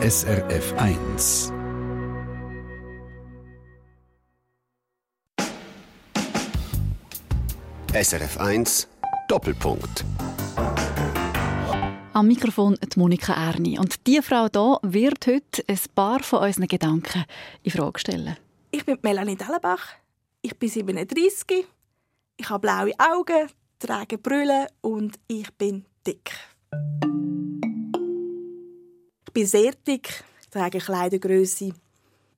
SRF 1. SRF 1 Doppelpunkt. Am Mikrofon die Monika Erni. Und diese Frau hier wird heute ein paar von unseren Gedanken in Frage stellen. Ich bin Melanie Dellenbach. Ich bin 37. Ich habe blaue Augen, trage Brille und ich bin dick. Bin sehr dick, trage Kleidergröße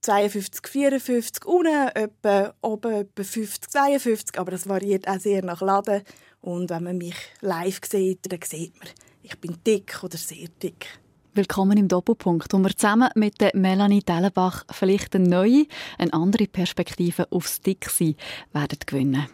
52, 54, unten etwa, oben etwa 50, 52, aber das variiert auch sehr nach Laden. Und wenn man mich live sieht, dann sieht man, ich bin dick oder sehr dick. Willkommen im Doppelpunkt, wo wir zusammen mit Melanie Dellenbach vielleicht eine neue, eine andere Perspektive aufs Dicksein werden gewinnen.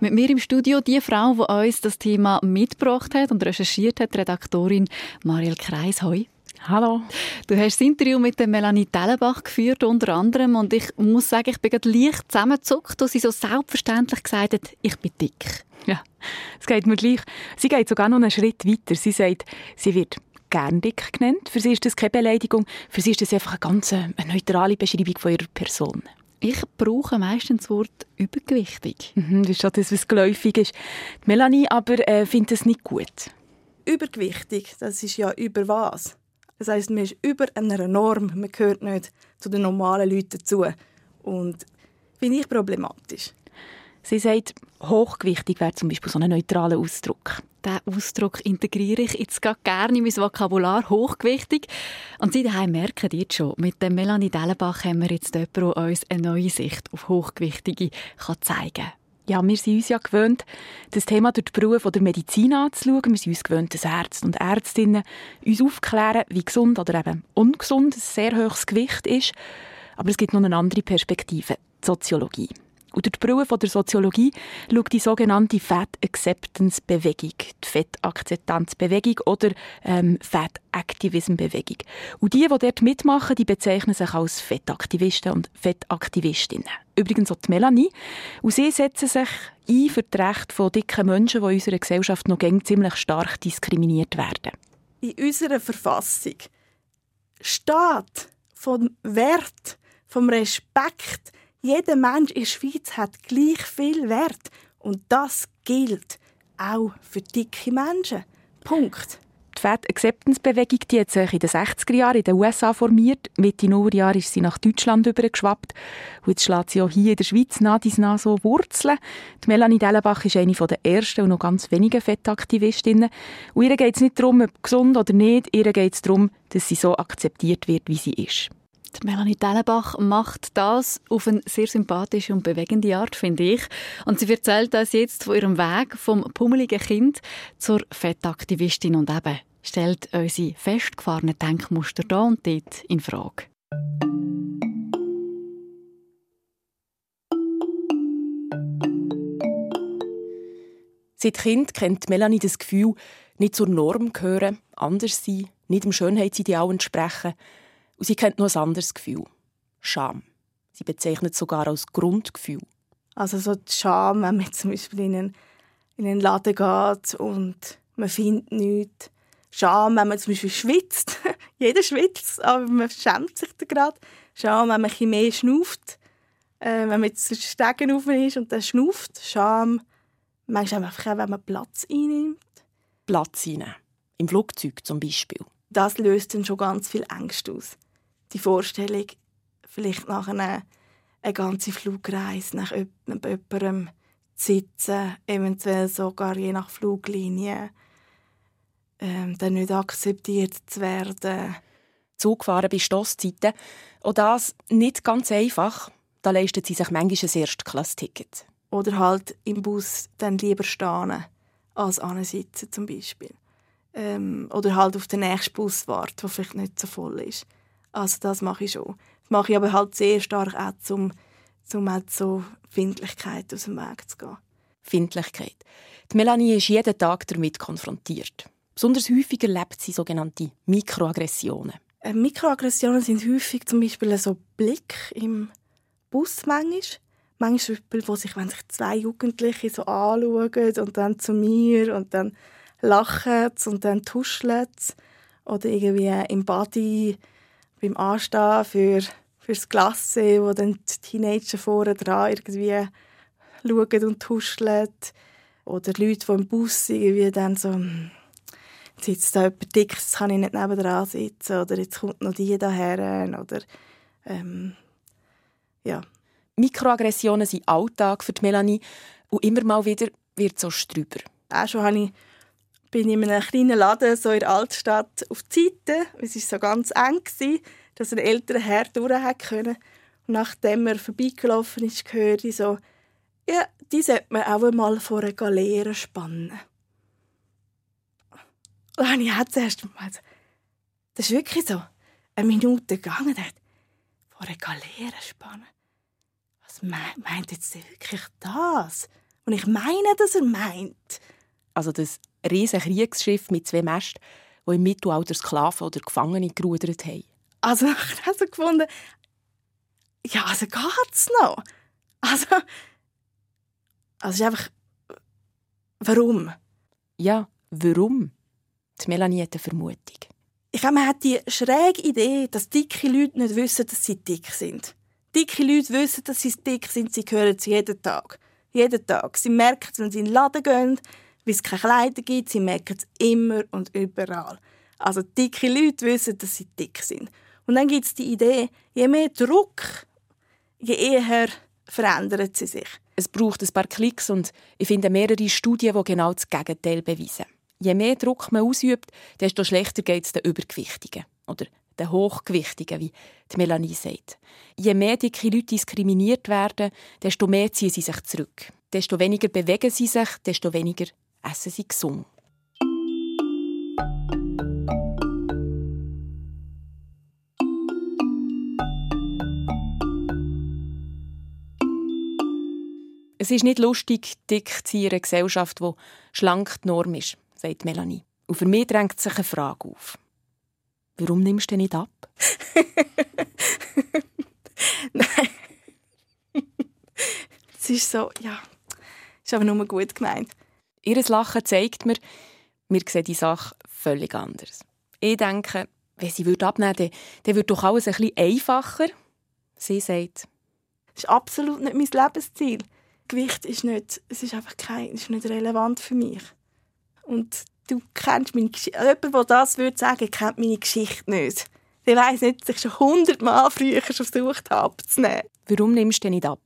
Mit mir im Studio die Frau, die uns das Thema mitgebracht hat und recherchiert hat, Redaktorin Marielle Kreis. Hoi. Hallo. Du hast das Interview mit der Melanie Dellenbach geführt, unter anderem. Und ich muss sagen, ich bin gerade leicht zusammengezuckt, als sie so selbstverständlich gesagt hat, ich bin dick. Ja, es geht mir gleich. Sie geht sogar noch einen Schritt weiter. Sie sagt, sie wird gern dick genannt. Für sie ist das keine Beleidigung. Für sie ist das einfach eine ganz äh, eine neutrale Beschreibung von ihrer Person. Ich brauche meistens das Wort übergewichtig. Mhm, das ist schon das, was geläufig ist. Die Melanie aber äh, findet es nicht gut. Übergewichtig, das ist ja über was? Das heißt, man ist über einer Norm, man gehört nicht zu den normalen Leuten dazu. Und finde ich problematisch. Sie sagt, hochgewichtig wäre zum Beispiel so ein neutraler Ausdruck. Diesen Ausdruck integriere ich jetzt gerne in mein Vokabular, hochgewichtig. Und Sie daheim merken jetzt schon, mit der Melanie Dellenbach haben wir jetzt jemanden, der uns eine neue Sicht auf Hochgewichtige kann zeigen kann. Ja, wir sind uns ja gewöhnt, das Thema durch die Brille der Medizin anzuschauen. Wir sind uns gewöhnt, dass Ärzte und Ärztinnen uns aufklären, wie gesund oder eben ungesund ein sehr hohes Gewicht ist. Aber es gibt noch eine andere Perspektive, die Soziologie. Durch die Brille der Soziologie schaut die sogenannte Fat Acceptance Bewegung, die Fettakzeptanzbewegung oder ähm, Fat Activism Bewegung. Und die, die dort mitmachen, die bezeichnen sich als Fettaktivisten und Fettaktivistinnen. Übrigens auch die Melanie. Und sie setzen sich ein für die Rechte von dicken Menschen, die in unserer Gesellschaft noch ziemlich stark diskriminiert werden. In unserer Verfassung steht vom Wert, vom Respekt, jeder Mensch in der Schweiz hat gleich viel Wert. Und das gilt auch für dicke Menschen. Punkt. Die Fat Acceptance Bewegung die hat sich in den 60er Jahren in den USA formiert. Mitte Nullerjahr ist sie nach Deutschland übergeschwappt. Und jetzt schlägt sie auch hier in der Schweiz nah dies nah so Wurzeln. Die Melanie Dellenbach ist eine der ersten und noch ganz wenigen Fettaktivistinnen. Und ihr geht es nicht darum, ob gesund oder nicht. Ihr geht es darum, dass sie so akzeptiert wird, wie sie ist. Die Melanie Dellenbach macht das auf eine sehr sympathische und bewegende Art, finde ich. Und sie erzählt uns jetzt von ihrem Weg vom pummeligen Kind zur Fettaktivistin und eben stellt unsere festgefahrenen Denkmuster da und dort in Frage. Seit Kind kennt Melanie das Gefühl, nicht zur Norm gehören, anders sein, nicht dem Schönheitsideal entsprechen – und sie kennt noch ein anderes Gefühl. Scham. Sie bezeichnet es sogar als Grundgefühl. Also so die Scham, wenn man zum Beispiel in einen, in einen Laden geht und man findet nichts. Scham, wenn man zum Beispiel schwitzt. Jeder schwitzt, aber man schämt sich da gerade. Scham, wenn man ein mehr schnauft. Äh, wenn man jetzt zu Stegen auf ist und dann schnauft. Scham, manchmal einfach auch, wenn man Platz einnimmt. Platz einnehmen. Im Flugzeug zum Beispiel. Das löst dann schon ganz viel Angst aus die Vorstellung, vielleicht nach einer eine ganze Flugreise nach jemandem zu sitzen, eventuell sogar je nach Fluglinie, ähm, dann nicht akzeptiert zu werden. Zugefahren bei Stosszeiten. Auch das nicht ganz einfach. Da leistet sie sich manchmal ein Erstklass-Ticket. Oder halt im Bus dann lieber stehen, als sitzen zum Beispiel. Ähm, oder halt auf den nächsten Bus warten, der vielleicht nicht so voll ist. Also das mache ich schon. Das mache ich aber halt sehr stark auch, um, um halt so Findlichkeit aus dem Weg zu gehen. Findlichkeit. Die Melanie ist jeden Tag damit konfrontiert. Besonders häufig erlebt sie sogenannte Mikroaggressionen. Äh, Mikroaggressionen sind häufig zum Beispiel so Blick im Bus manchmal. Manchmal, wo sich, wenn sich zwei Jugendliche so anschauen und dann zu mir und dann lachen und dann tuscheln oder irgendwie im Body beim Anstehen für fürs Klasse, wo dann die Teenager vorne dran irgendwie schauen und tuscheln. Oder Leute, die im Bus irgendwie dann so hm, jetzt sitzt da jemand dick, jetzt kann ich nicht nebenan sitzen. Oder jetzt kommt noch die daher. Oder, ähm, ja. Mikroaggressionen sind Alltag für die Melanie und immer mal wieder wird es so strüber. Auch schon habe ich, bin ich in einem kleinen Laden so in der Altstadt auf die Seite. Es war so ganz eng, gewesen, dass ein älterer Herr durch können. Und nachdem er vorbeigelaufen ist, höre ich so, ja, die sollte man auch mal vor eine Galeere spannen. Und ich auch zuerst mal das ist wirklich so, eine Minute gegangen, vor eine Galeere spannen. Was meint, meint jetzt wirklich das? Und ich meine, dass er meint. Also das riesige Kriegsschiff mit zwei Mästen, die im Mittelalter Sklaven oder Gefangene gerudert haben. Also ich habe so gefunden, ja, also geht's noch? Also, also ist einfach, warum? Ja, warum? Die Melanie hat eine Vermutung. Ich glaube, man hat die schräge Idee, dass dicke Leute nicht wissen, dass sie dick sind. Dicke Leute wissen, dass sie dick sind, sie hören es jeden Tag. Jeden Tag. Sie merken es, wenn sie in den Laden gehen, weil es keine Kleider gibt, sie merken es immer und überall. Also dicke Leute wissen, dass sie dick sind. Und dann gibt es die Idee, je mehr Druck, je eher verändern sie sich. Es braucht ein paar Klicks und ich finde mehrere Studien, die genau das Gegenteil beweisen. Je mehr Druck man ausübt, desto schlechter geht es den Übergewichtigen. Oder den Hochgewichtigen, wie die Melanie sagt. Je mehr dicke Leute diskriminiert werden, desto mehr ziehen sie sich zurück. Desto weniger bewegen sie sich, desto weniger essen sie gesund. Es ist nicht lustig, dick zu einer Gesellschaft, die schlank die Norm ist, sagt Melanie. Und für mich drängt sich eine Frage auf. Warum nimmst du nicht ab? Nein. Es ist so, ja, ist aber nur gut gemeint. Ihr Lachen zeigt mir, wir sehen die Sache völlig anders. Ich denke, wenn sie abnehmen würde, dann würde doch alles ein bisschen einfacher. Sie sagt, das ist absolut nicht mein Lebensziel. Gewicht ist nicht, es ist einfach kein, ist nicht relevant für mich. Und du kennst meine Geschichte. Jemand, der das würde sagen, kennt meine Geschichte nicht. Der weiss nicht, dass ich schon hundertmal früher schon versucht habe, abzunehmen. Warum nimmst du nicht ab?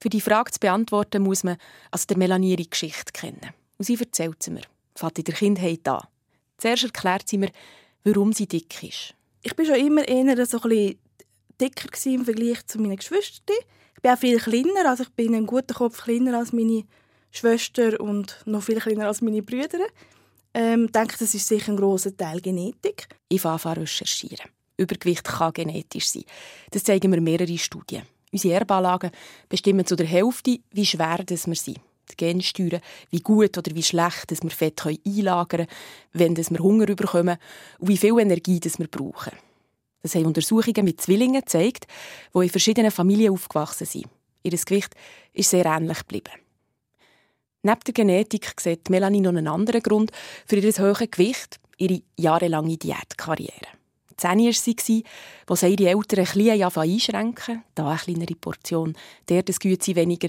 Für die Frage zu beantworten, muss man also der Melanie ihre Geschichte kennen. Und sie erzählt sie mir. Fährt in der Kindheit an. Zuerst erklärt sie mir, warum sie dick ist. Ich war schon immer eher so ein bisschen dicker im Vergleich zu meinen Geschwistern. Ich bin auch viel kleiner, also ich bin einen guten Kopf kleiner als meine Schwester und noch viel kleiner als meine Brüder. Ähm, ich denke, das ist sicher ein grosser Teil Genetik. Ich fange an recherchieren. Übergewicht kann genetisch sein. Das zeigen mir mehrere Studien. Unsere Erbanlagen bestimmen zu der Hälfte, wie schwer wir sind. Die Gene steuern, wie gut oder wie schlecht wir Fett einlagern können, wenn wir Hunger bekommen und wie viel Energie wir brauchen. Das haben Untersuchungen mit Zwillingen gezeigt, die in verschiedenen Familien aufgewachsen sind. Ihr Gewicht ist sehr ähnlich geblieben. Neben der Genetik sieht Melanie noch einen anderen Grund für ihr hohes Gewicht, ihre jahrelange Diätkarriere. Zehn war sie, wo sie ihre Eltern ein bisschen einschränken Da eine kleinere Portion, der das Güte weniger.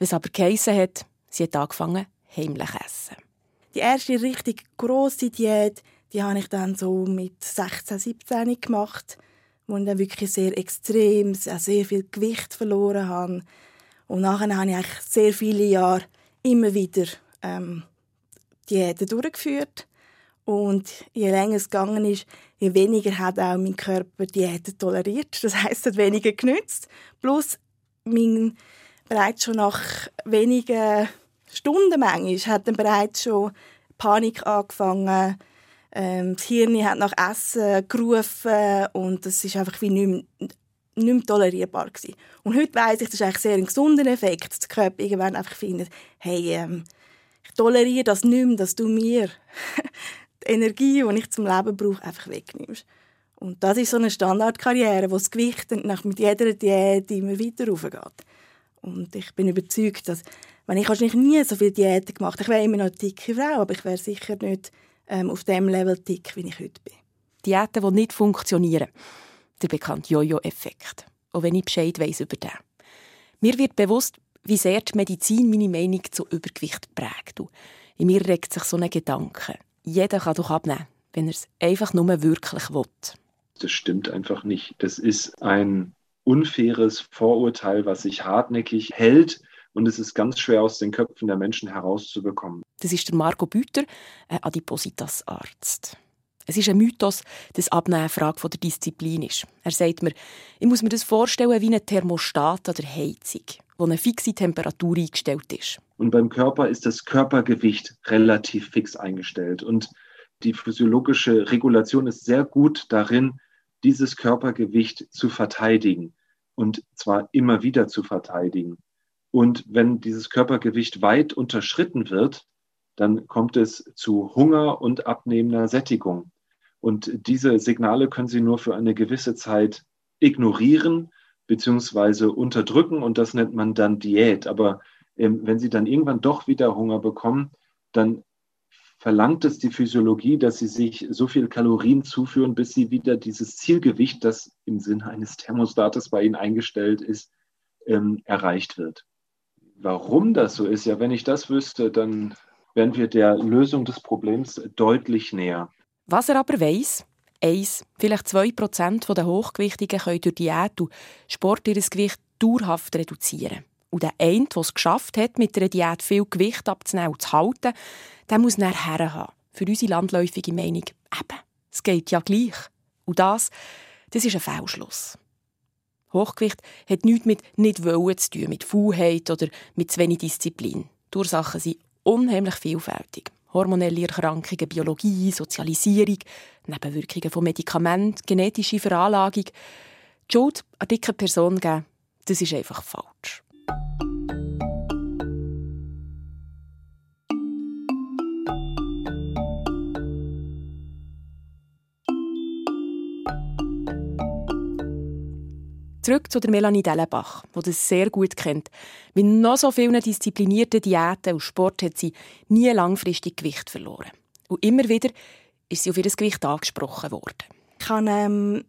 Was aber geheissen hat, sie hat angefangen, heimlich essen. Die erste richtig grosse Diät die habe ich dann so mit 16, 17 gemacht, wo ich dann wirklich sehr extrem, sehr viel Gewicht verloren habe. Und nachher habe ich eigentlich sehr viele Jahre immer wieder ähm, Diäten durchgeführt. Und je länger es gegangen ist, je weniger hat auch mein Körper Diäten toleriert. Das heißt, hat weniger genützt. Plus mein bereits schon nach wenigen Stunden manchmal hat dann bereits schon Panik angefangen, ähm, das Hirn hat nach Essen gerufen und das ist einfach wie nicht mehr, nicht mehr tolerierbar gewesen. Und heute weiss ich, das ist eigentlich sehr ein gesunder Effekt, dass der Körper irgendwann einfach findet, hey, ähm, ich toleriere das nicht mehr, dass du mir die Energie, die ich zum Leben brauche, einfach wegnimmst. Und das ist so eine Standardkarriere, wo das Gewicht nach mit jeder Diät immer weiter raufgeht. Und ich bin überzeugt, dass wenn ich wahrscheinlich nie so viele Diäten gemacht, ich wäre immer noch eine dicke Frau, aber ich wäre sicher nicht ähm, auf dem Level dick, wie ich heute bin. Diäten, die nicht funktionieren. Der bekannte Jojo-Effekt. Auch wenn ich Bescheid weiss über den. Mir wird bewusst, wie sehr die Medizin meine Meinung zu Übergewicht prägt. in mir regt sich so ein Gedanke. Jeder kann doch abnehmen, wenn er es einfach nur wirklich will. Das stimmt einfach nicht. Das ist ein unfaires Vorurteil, was sich hartnäckig hält. Und es ist ganz schwer aus den Köpfen der Menschen herauszubekommen. Das ist der Marco Büter, ein Adipositas-Arzt. Es ist ein Mythos, dass Abnehmen eine Frage der Disziplin ist. Er sagt mir, ich muss mir das vorstellen wie ein Thermostat an der Heizung, wo eine fixe Temperatur eingestellt ist. Und beim Körper ist das Körpergewicht relativ fix eingestellt. Und die physiologische Regulation ist sehr gut darin, dieses Körpergewicht zu verteidigen. Und zwar immer wieder zu verteidigen. Und wenn dieses Körpergewicht weit unterschritten wird, dann kommt es zu Hunger und abnehmender Sättigung. Und diese Signale können Sie nur für eine gewisse Zeit ignorieren bzw. unterdrücken und das nennt man dann Diät. Aber ähm, wenn Sie dann irgendwann doch wieder Hunger bekommen, dann verlangt es die Physiologie, dass Sie sich so viel Kalorien zuführen, bis Sie wieder dieses Zielgewicht, das im Sinne eines Thermostates bei Ihnen eingestellt ist, ähm, erreicht wird. Warum das so ist, ja, wenn ich das wüsste, dann wären wir der Lösung des Problems deutlich näher. Was er aber weiss, eins, vielleicht zwei Prozent der Hochgewichtigen können durch Diät und Sport ihr Gewicht dauerhaft reduzieren. Und der eine, der es geschafft hat, mit einer Diät viel Gewicht abzunehmen und zu halten, der muss nachher haben. Für unsere landläufige Meinung, eben, es geht ja gleich. Und das, das ist ein Fehlschluss. Hochgewicht hat nichts mit nicht wollen zu tun, mit Faulheit oder mit zu wenig Disziplin. Die Ursachen sind unheimlich vielfältig hormonelle Erkrankungen, Biologie, Sozialisierung, Nebenwirkungen von Medikamenten, genetische Veranlagung. Die Schuld an dicken Person geben, das ist einfach falsch. Zurück zu der Melanie Dellenbach, die das sehr gut kennt. Mit noch so vielen disziplinierten Diäten und Sport hat sie nie langfristig Gewicht verloren. Und immer wieder ist sie auf ihr Gewicht angesprochen worden. Ich habe ähm,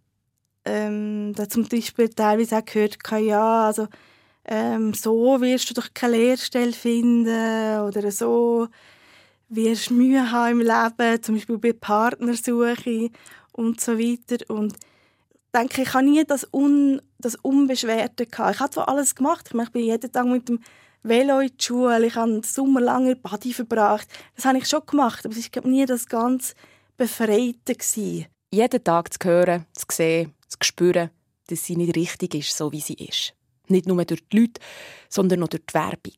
ähm, zum Beispiel teilweise auch gehört, ja, also ähm, so wirst du doch keine Lehrstelle finden oder so wirst du Mühe haben im Leben, zum Beispiel bei Partnersuche und so weiter. Und denke, ich habe nie das, Un, das Unbeschwerte gehabt. Ich habe zwar alles gemacht. Ich, meine, ich bin jeden Tag mit dem Velo in die Schule. Ich habe den Sommer lang in Body verbracht. Das habe ich schon gemacht, aber es war nie das ganz Befreite. Gewesen. Jeden Tag zu hören, zu sehen, zu spüren, dass sie nicht richtig ist, so wie sie ist. Nicht nur durch die Leute, sondern auch durch die Werbung.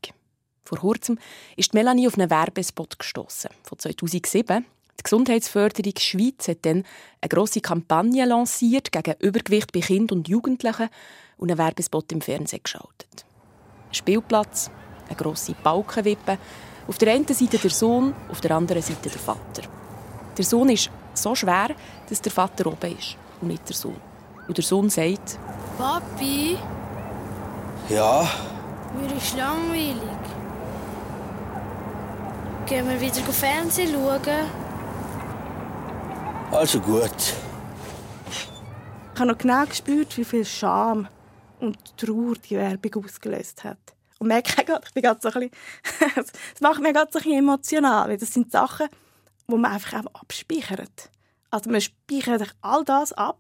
Vor kurzem ist Melanie auf einen Werbespot gestoßen von 2007 die Gesundheitsförderung Schweiz hat dann eine grosse Kampagne lanciert gegen Übergewicht bei Kindern und Jugendlichen und einen Werbespot im Fernsehen geschaltet. Ein Spielplatz, eine grosse Balkenwippe, auf der einen Seite der Sohn, auf der anderen Seite der Vater. Der Sohn ist so schwer, dass der Vater oben ist und nicht der Sohn. Und der Sohn sagt: Papi? Ja? Mir ist langweilig. Gehen wir wieder Fernsehen schauen? Also gut. Ich habe noch genau gespürt, wie viel Scham und Trauer die Werbung ausgelöst hat. Und merke gerade, ich bin gerade so ein bisschen, das macht mich gerade so ein bisschen emotional, weil das sind Sachen, die man einfach auch abspeichert. Also man speichert all das ab,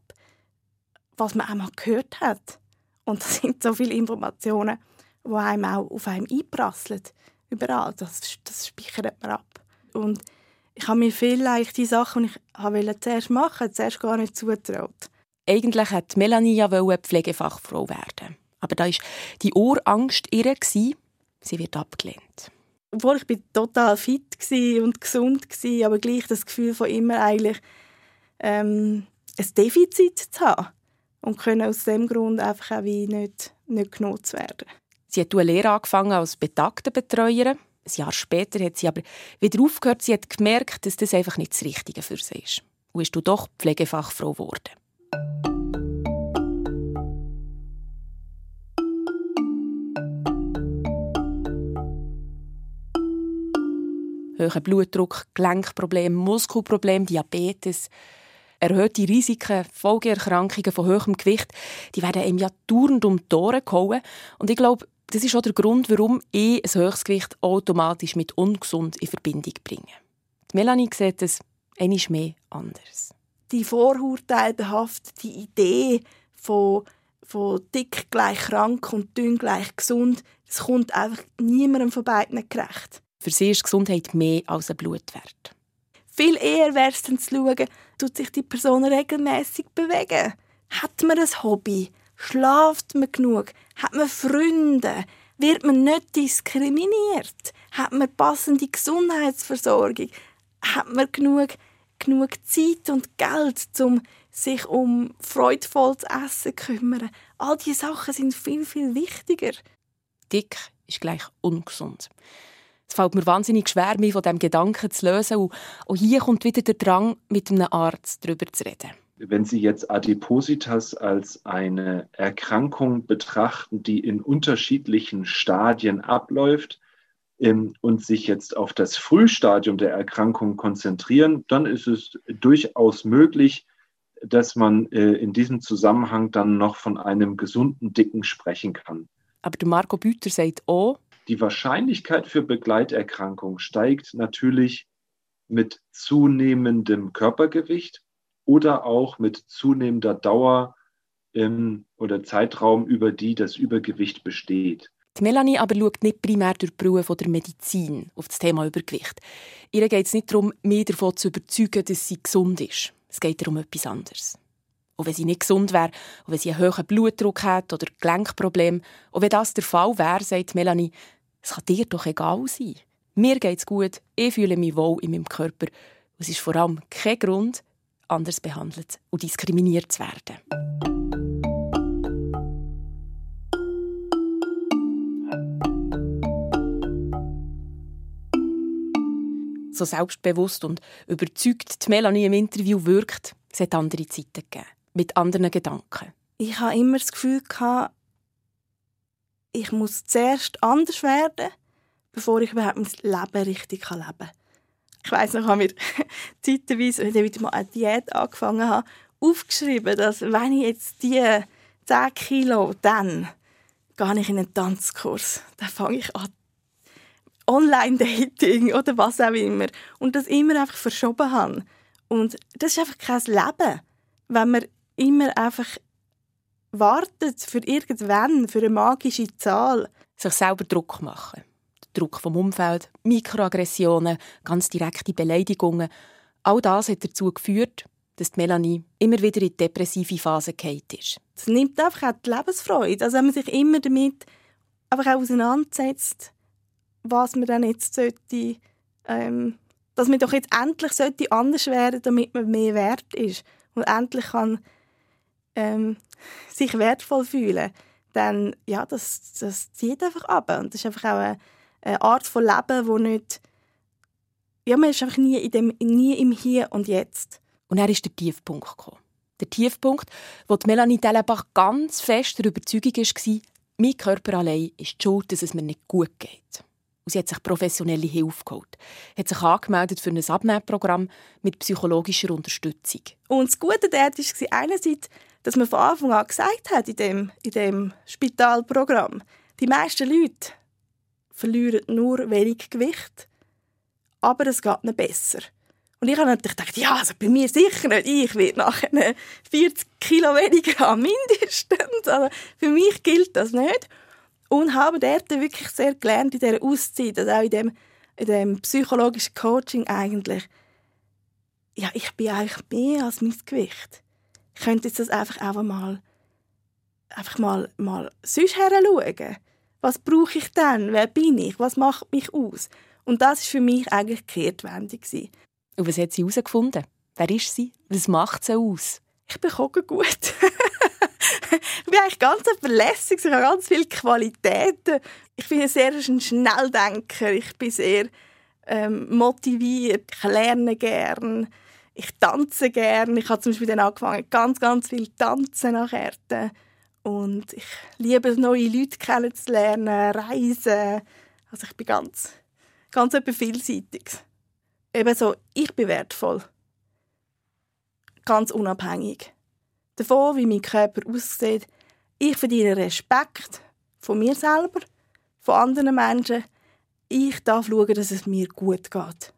was man einmal gehört hat. Und das sind so viele Informationen, die einem auch auf einem einprasseln. Überall. Das, das speichert man ab. Und ich habe mir vielleicht die Sachen, die ich wollte zuerst machen, zuerst gar nicht zutraut. Eigentlich wollte Melanie ja Pflegefachfrau werden. Aber da war die Urangst ihre. Sie wird abgelehnt. Obwohl ich total fit und gesund war, aber gleich das Gefühl von immer eigentlich ähm, ein Defizit zu haben. Und können aus dem Grund einfach auch wie nicht, nicht genutzt werden. Sie hat eine Lehre angefangen als Betagtenbetreuerin ein Jahr später hat sie aber wieder aufgehört. Sie hat gemerkt, dass das einfach nicht das Richtige für sie ist. Und ist du doch Pflegefachfrau geworden. Hoher Blutdruck, Gelenkproblem, Muskelproblem, Diabetes. Erhöhte Risiken, Folgeerkrankungen von hohem Gewicht, die werden ihm ja dauernd um die Ohren gehauen. Und ich glaube, das ist auch der Grund, warum ich ein höchstes Gewicht automatisch mit ungesund in Verbindung bringe. Die Melanie sieht es einmal mehr anders. Die vorurteilbehaftete Idee von, von dick gleich krank und dünn gleich gesund, das kommt einfach niemandem von beiden gerecht. Für sie ist Gesundheit mehr als ein Blutwert. Viel eher wäre es dann zu schauen, tut sich die Person regelmäßig bewegen? Hat man ein Hobby? Schlaft man genug? Hat man Freunde? Wird man nicht diskriminiert? Hat man passende Gesundheitsversorgung? Hat man genug, genug Zeit und Geld, um sich um freudvolles Essen zu kümmern? All diese Sachen sind viel, viel wichtiger. Dick ist gleich ungesund. Es fällt mir wahnsinnig schwer, mich von diesem Gedanken zu lösen. Und auch hier kommt wieder der Drang, mit einem Arzt darüber zu reden. Wenn Sie jetzt Adipositas als eine Erkrankung betrachten, die in unterschiedlichen Stadien abläuft ähm, und sich jetzt auf das Frühstadium der Erkrankung konzentrieren, dann ist es durchaus möglich, dass man äh, in diesem Zusammenhang dann noch von einem gesunden Dicken sprechen kann. Aber der Marco Büter sagt auch, die Wahrscheinlichkeit für Begleiterkrankung steigt natürlich mit zunehmendem Körpergewicht oder auch mit zunehmender Dauer ähm, oder Zeitraum, über die das Übergewicht besteht. Die Melanie aber schaut nicht primär durch die Brille der Medizin auf das Thema Übergewicht. Ihr geht es nicht darum, mich davon zu überzeugen, dass sie gesund ist. Es geht darum etwas anderes. Und wenn sie nicht gesund wäre, und wenn sie einen hohen Blutdruck hat oder Gelenkprobleme, und wenn das der Fall wäre, sagt Melanie, es kann dir doch egal sein. Mir geht es gut, ich fühle mich wohl in meinem Körper. Und es ist vor allem kein Grund, anders behandelt und diskriminiert zu werden. So selbstbewusst und überzeugt die Melanie im Interview wirkt, es hat andere Zeiten gegeben, mit anderen Gedanken. Ich hatte immer das Gefühl, ich muss zuerst anders werden, bevor ich überhaupt mein Leben richtig leben kann. Ich weiss noch, ich habe mir zeitweise, wenn ich wieder mal eine Diät angefangen habe, aufgeschrieben, dass wenn ich jetzt die 10 Kilo, dann gehe ich in einen Tanzkurs. Dann fange ich an, Online-Dating oder was auch immer. Und das immer einfach verschoben habe. Und das ist einfach kein Leben, wenn man immer einfach wartet für irgendwann, für eine magische Zahl. Sich selber Druck machen. Druck vom Umfeld, Mikroaggressionen, ganz direkte Beleidigungen. All das hat dazu geführt, dass die Melanie immer wieder in die depressive Phase gefallen ist. Es nimmt einfach auch die Lebensfreude. Also wenn man sich immer damit einfach auch auseinandersetzt, was man dann jetzt sollte, ähm, dass man doch jetzt endlich sollte anders werden, damit man mehr wert ist und endlich kann ähm, sich wertvoll fühlen, dann ja, das, das zieht einfach ab und das ist einfach auch eine, eine Art von Leben, wo nicht ja, man ist einfach nie, in dem, nie im Hier und Jetzt. Und er ist der Tiefpunkt gekommen. Der Tiefpunkt, wo die Melanie Dellenbach ganz fest der Überzeugung war, mein Körper allein ist die Schuld, dass es mir nicht gut geht. Und sie hat sich professionelle Hilfe geholt. Hat sich angemeldet für ein Abnehmprogramm mit psychologischer Unterstützung. Und das Gute dort war einerseits, dass man von Anfang an gesagt hat in dem, in dem Spitalprogramm, die meisten Leute verlieren nur wenig Gewicht, aber es geht ihnen besser. Und ich habe natürlich gedacht, ja, also bei mir sicher nicht. Ich werde nachher 40 Kilo weniger haben, mindestens. Also für mich gilt das nicht. Und habe dort wirklich sehr gelernt in dieser Auszeit, also auch in dem, in dem psychologischen Coaching eigentlich, ja, ich bin eigentlich mehr als mein Gewicht. Könnte jetzt das einfach auch mal, einfach mal, mal sonst her schauen. Was brauche ich dann? Wer bin ich? Was macht mich aus? Und das war für mich eigentlich die Kehrtwende. Und was hat sie herausgefunden? Wer ist sie? Was macht sie aus? Ich bin gut. ich bin eigentlich ganz verlässlich, ich habe ganz viele Qualitäten. Ich bin sehr ein Schnelldenker, ich bin sehr ähm, motiviert, ich lerne gerne, ich tanze gerne. Ich habe zum Beispiel dann angefangen, ganz, ganz viel tanzen nachher. Und ich liebe es, neue Leute kennenzulernen, reisen. Also ich bin ganz, ganz etwas Vielseitiges. Eben so, ich bin wertvoll. ganz unabhängig davon, wie mein Körper aussieht. Ich verdiene Respekt von mir selber, von anderen Menschen. Ich darf schauen, dass es mir gut geht.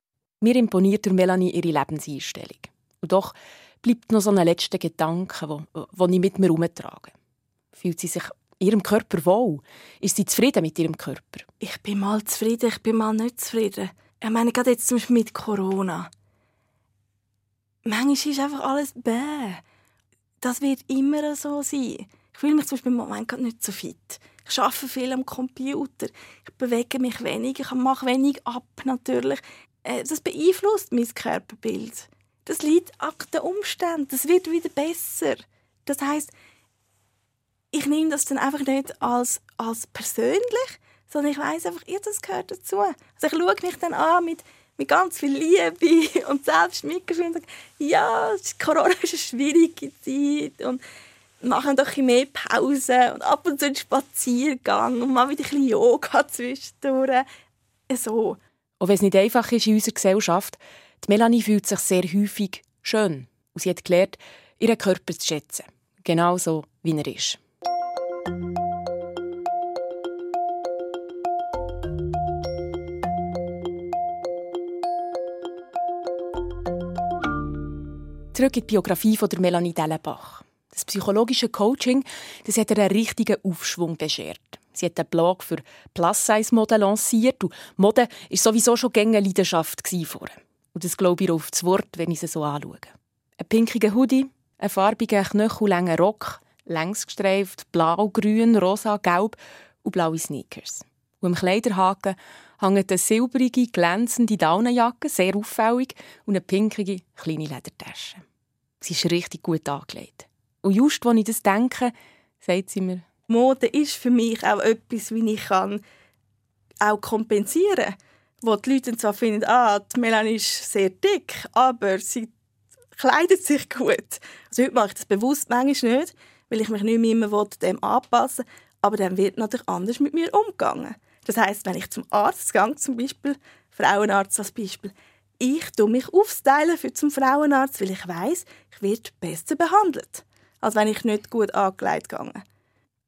Mir imponiert Melanie ihre Lebenseinstellung. Und doch bleibt noch so ein letzter Gedanke, den ich mit mir herumtrage. Fühlt sie sich ihrem Körper wohl? Ist sie zufrieden mit ihrem Körper? Ich bin mal zufrieden, ich bin mal nicht zufrieden. Ich meine, gerade jetzt zum Beispiel mit Corona. Manchmal ist einfach alles bäh. Das wird immer so sein. Ich fühle mich zum Beispiel im Moment nicht so fit. Ich arbeite viel am Computer. Ich bewege mich wenig. Ich mache wenig ab, natürlich. Äh, das beeinflusst mein Körperbild. Das liegt an den Umständen. Das wird wieder besser. Das heißt, ich nehme das dann einfach nicht als, als persönlich, sondern ich weiß einfach, ja, das gehört dazu. Also ich schaue mich dann an mit, mit ganz viel Liebe und Selbstmitgefühl und sage, ja, Corona ist eine schwierige Zeit und machen doch ein mehr Pause und ab und zu einen Spaziergang und mal wieder ein bisschen Yoga zwischendurch. So. Auch wenn es nicht einfach ist in unserer Gesellschaft, die Melanie fühlt sich sehr häufig schön. Und sie hat gelernt, ihren Körper zu schätzen. Genau so, wie er ist. Zurück in die Biografie von der Melanie Dellenbach. Das psychologische Coaching das hat ihr einen richtigen Aufschwung beschert. Sie hat einen Blog für Plus-Size-Mode lanciert und Mode war sowieso schon eine Leidenschaft vorher. Und das glaube ich auf das Wort, wenn ich sie so anschaue. Ein pinkiger Hoodie, ein farbiger knöchellanger Rock, längs gestreift, blau, grün, rosa, gelb und blaue Sneakers. Und am Kleiderhaken hängt eine silbrige, glänzende Daunenjacke, sehr auffällig, und eine pinkige, kleine Ledertasche. Sie ist richtig gut angelegt. Und just, als ich das denke, sagt sie mir, Mode ist für mich auch etwas, wie ich kann auch kompensieren kann. Wo die Leute zwar finden, ah, die Melanie ist sehr dick, aber sie kleidet sich gut. Also heute mache ich das bewusst manchmal nicht, weil ich mich nicht mehr immer dem anpassen will. Aber dann wird natürlich anders mit mir umgegangen. Das heißt, wenn ich zum Arzt gehe, zum Beispiel, Frauenarzt als Beispiel, ich tue mich aufstylen für zum Frauenarzt, weil ich weiß, ich werde besser behandelt, als wenn ich nicht gut angelegt gehe.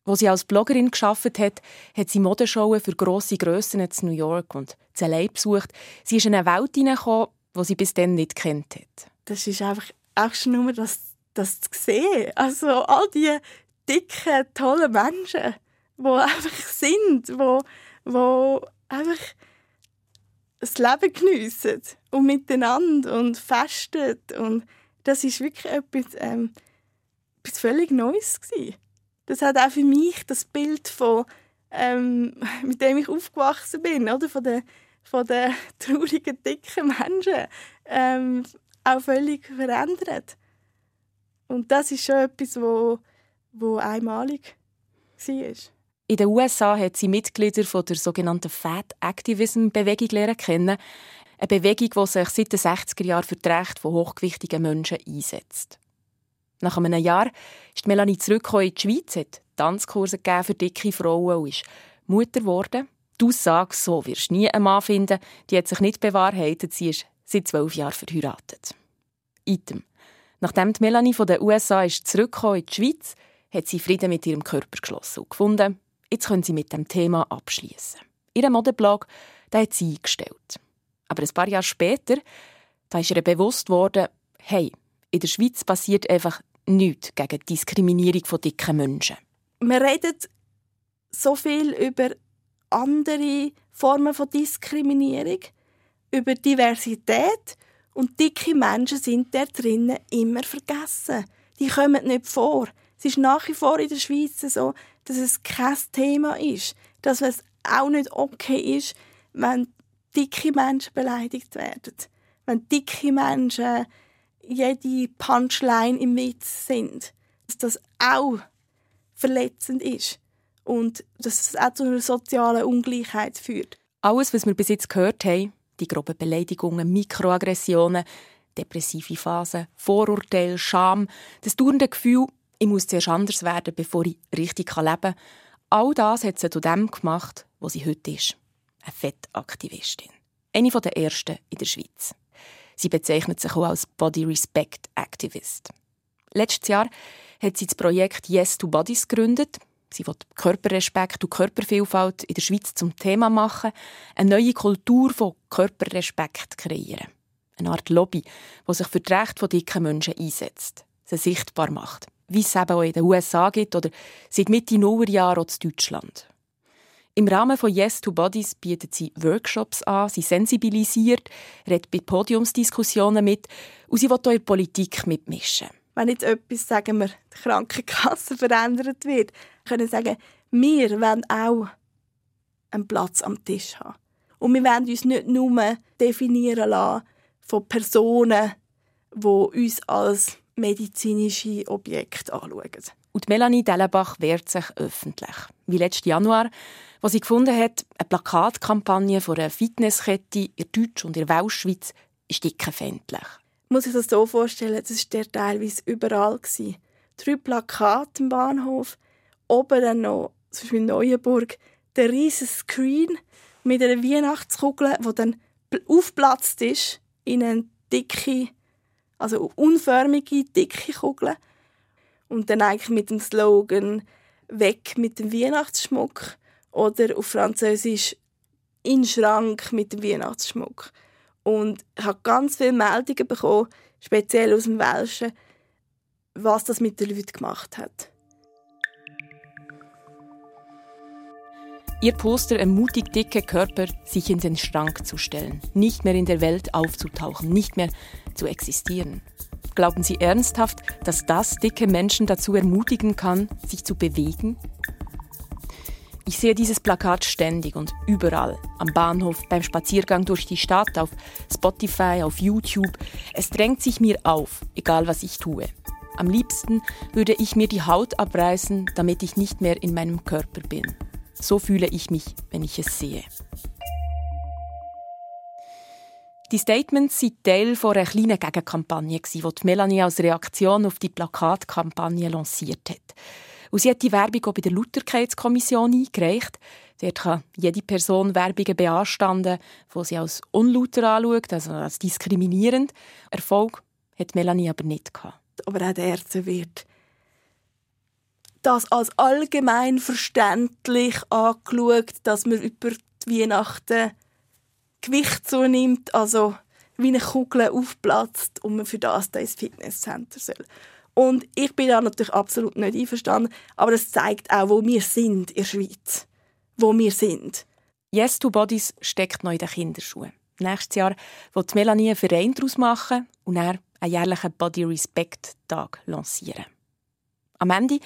Wo sie als Bloggerin geschafft hat, hat sie Modeshows für grosse Grössen in New York und zu LA besucht. Sie ist in eine Welt hineingekommen, die sie bis dann nicht kennt hat. Das ist einfach auch schon nur das, das zu sehen. Also all die dicken, tollen Menschen, die einfach sind, die, die einfach das Leben geniessen und miteinander und festen. Und das ist wirklich etwas, ähm, etwas völlig Neues gewesen. Das hat auch für mich das Bild von, ähm, mit dem ich aufgewachsen bin, oder? Von den, von den traurigen, dicken Menschen ähm, auch völlig verändert. Und das ist schon etwas, wo, wo einmalig war. In den USA hat sie Mitglieder von der sogenannten Fat Activism Bewegung lernen kennen. Eine Bewegung, die sich seit den 60er Jahren für die Rechte von hochgewichtigen Menschen einsetzt. Nach einem Jahr ist Melanie zurückgekommen in die Schweiz, hat Tanzkurse für dicke Frauen und ist Mutter geworden. Die Aussage, so wirst du nie einen Mann finden, die hat sich nicht bewahrheitet. Sie ist seit zwölf Jahren verheiratet. Item. Nachdem die Melanie von den USA ist zurückgekommen in die Schweiz, hat sie Frieden mit ihrem Körper geschlossen und gefunden, jetzt können sie mit dem Thema abschließen. Ihren Modeblog den hat sie eingestellt. Aber ein paar Jahre später da ist ihr bewusst worden, hey, in der Schweiz passiert einfach nichts gegen die Diskriminierung von dicken Menschen. Wir reden so viel über andere Formen von Diskriminierung, über Diversität und dicke Menschen sind da drinnen immer vergessen. Die kommen nicht vor. Es ist nach wie vor in der Schweiz so, dass es kein Thema ist. Dass es auch nicht okay ist, wenn dicke Menschen beleidigt werden. Wenn dicke Menschen jede Punchline im Witz sind. Dass das auch verletzend ist. Und dass es auch zu einer sozialen Ungleichheit führt. Alles, was wir bis jetzt gehört haben, die groben Beleidigungen, Mikroaggressionen, depressive Phasen, Vorurteile, Scham, das dauernde Gefühl, ich muss zuerst anders werden, bevor ich richtig leben kann. All das hat sie zu dem gemacht, wo sie heute ist. Eine Fettaktivistin. Eine der ersten in der Schweiz. Sie bezeichnet sich auch als Body Respect Activist. Letztes Jahr hat sie das Projekt Yes to Bodies gegründet. Sie will Körperrespekt und Körpervielfalt in der Schweiz zum Thema machen, eine neue Kultur von Körperrespekt kreieren. Eine Art Lobby, die sich für die Rechte von dicken Menschen einsetzt, sie sichtbar macht, wie es eben auch in den USA gibt oder seit Mitte Nullerjahre auch in Deutschland. Im Rahmen von Yes to Bodies bietet sie Workshops an, sie sensibilisiert, redet bei Podiumsdiskussionen mit und sie will auch in der Politik mitmischen. Wenn jetzt etwas, sagen wir, die Krankenkasse verändert wird, können sagen, wir wollen auch einen Platz am Tisch haben. Und wir wollen uns nicht nur definieren lassen von Personen, die uns als medizinische Objekte anschauen. Und Melanie Dellenbach wehrt sich öffentlich. Wie letzten Januar, wo sie gefunden hat, eine Plakatkampagne von einer Fitnesskette in Deutsch- und in der Weltschweiz ist dickenfändlich. Muss ich das so vorstellen, das war der teilweise überall. Drei Plakate im Bahnhof, oben dann noch, zum Beispiel in Neuenburg, der riesige Screen mit einer Weihnachtskugel, die dann aufplatzt ist in eine dicke, also unförmige, dicke Kugel. Und dann eigentlich mit dem Slogan «Weg mit dem Weihnachtsschmuck» oder auf Französisch «In Schrank mit dem Weihnachtsschmuck». Und ich habe ganz viele Meldungen bekommen, speziell aus dem Welschen, was das mit den Leuten gemacht hat. Ihr Poster ermutigt dicke Körper, sich in den Schrank zu stellen, nicht mehr in der Welt aufzutauchen, nicht mehr zu existieren. Glauben Sie ernsthaft, dass das dicke Menschen dazu ermutigen kann, sich zu bewegen? Ich sehe dieses Plakat ständig und überall. Am Bahnhof, beim Spaziergang durch die Stadt, auf Spotify, auf YouTube. Es drängt sich mir auf, egal was ich tue. Am liebsten würde ich mir die Haut abreißen, damit ich nicht mehr in meinem Körper bin. So fühle ich mich, wenn ich es sehe. Die Statements waren Teil einer kleinen Gegenkampagne, die Melanie als Reaktion auf die Plakatkampagne lanciert hat. Und sie hat die Werbung auch bei der Lauterkeitskommission eingereicht. Dort kann jede Person Werbungen beanstanden, die sie als unlauter anschaut, also als diskriminierend. Erfolg hat Melanie aber nicht gehabt. Aber auch der Ärzte wird das als allgemein verständlich angeschaut, dass man über die Weihnachten Gewicht zunimmt, also wie eine Kugel aufplatzt und man für das ins Fitnesscenter soll. Und ich bin da natürlich absolut nicht einverstanden, aber es zeigt auch, wo wir sind in der Schweiz. Wo wir sind. Yes to Bodies steckt noch in den Kinderschuhen. Nächstes Jahr wird Melanie einen Verein daraus machen und er einen jährlichen Body Respect Tag lancieren. Am Ende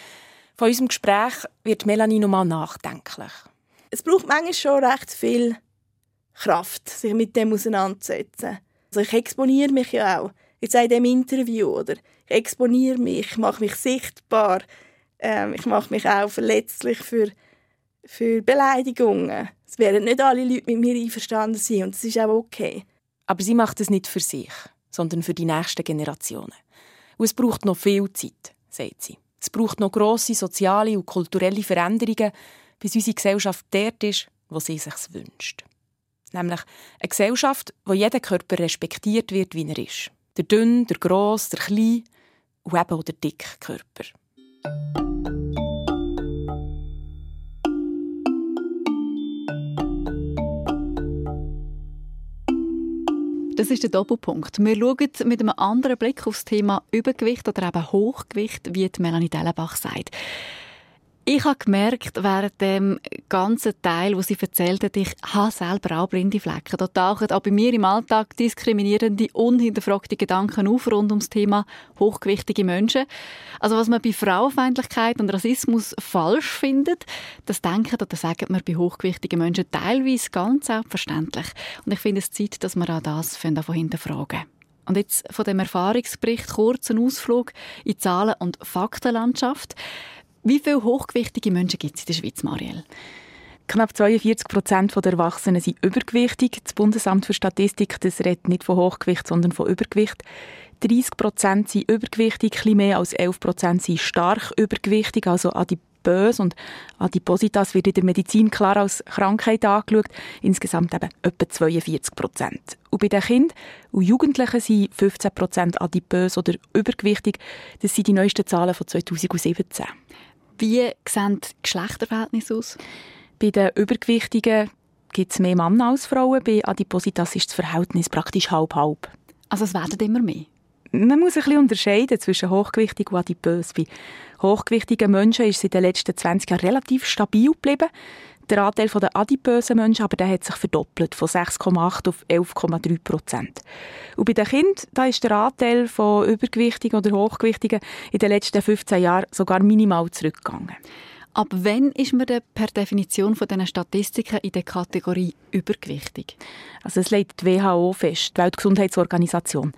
von unserem Gespräch wird Melanie nochmal nachdenklich. Es braucht manchmal schon recht viel Kraft, sich mit dem auseinanderzusetzen. Also ich exponiere mich ja auch jetzt in diesem Interview, oder? Exponiere mich, ich mache mich sichtbar, ähm, ich mache mich auch verletzlich für, für Beleidigungen. Es werden nicht alle Leute mit mir einverstanden sein und das ist auch okay. Aber sie macht es nicht für sich, sondern für die nächsten Generationen. Und es braucht noch viel Zeit, sagt sie. Es braucht noch grosse soziale und kulturelle Veränderungen, bis unsere Gesellschaft dort ist, wo sie sich wünscht. Nämlich eine Gesellschaft, wo jeder Körper respektiert wird, wie er ist. Der dünn, der gross, der klein und eben auch der dicke Körper. Das ist der Doppelpunkt. Wir schauen mit einem anderen Blick auf das Thema Übergewicht oder eben Hochgewicht, wie Melanie Dellenbach sagt. Ich habe gemerkt, während dem ganzen Teil, wo sie erzählt hat, ich habe selber auch blinde Flecken. Da tauchen auch bei mir im Alltag diskriminierende, unhinterfragte Gedanken auf rund ums Thema hochgewichtige Menschen. Also was man bei Frauenfeindlichkeit und Rassismus falsch findet, das denken oder sagen wir bei hochgewichtigen Menschen teilweise ganz selbstverständlich. Und ich finde es Zeit, dass wir auch das davon hinterfragen. Und jetzt von dem Erfahrungsbericht kurz ein Ausflug in Zahlen- und Faktenlandschaft. Wie viele hochgewichtige Menschen gibt es in der Schweiz, Marielle? Knapp 42 Prozent der Erwachsenen sind übergewichtig. Das Bundesamt für Statistik das redet nicht von Hochgewicht, sondern von Übergewicht. 30 Prozent sind übergewichtig, ein mehr als 11 Prozent sind stark übergewichtig, also adipös und Adipositas wird in der Medizin klar als Krankheit angeschaut, insgesamt eben etwa 42 Prozent. Und bei den Kindern und Jugendlichen sind 15 Prozent adipös oder übergewichtig. Das sind die neuesten Zahlen von 2017. Wie sehen die Geschlechterverhältnisse aus? Bei den Übergewichtigen gibt es mehr Männer als Frauen. Bei Adipositas ist das Verhältnis praktisch halb-halb. Also es werden immer mehr? Man muss ein bisschen unterscheiden zwischen hochgewichtig und adipös. Bei hochgewichtigen Menschen ist es in den letzten 20 Jahren relativ stabil geblieben. Der Anteil der adipösen Menschen aber der hat sich verdoppelt, von 6,8 auf 11,3 Prozent. Und bei den Kindern da ist der Anteil von Übergewichtigen oder Hochgewichtigen in den letzten 15 Jahren sogar minimal zurückgegangen. Ab wann ist man denn per Definition von diesen Statistiken in der Kategorie übergewichtig? Also es legt die WHO fest, die Weltgesundheitsorganisation.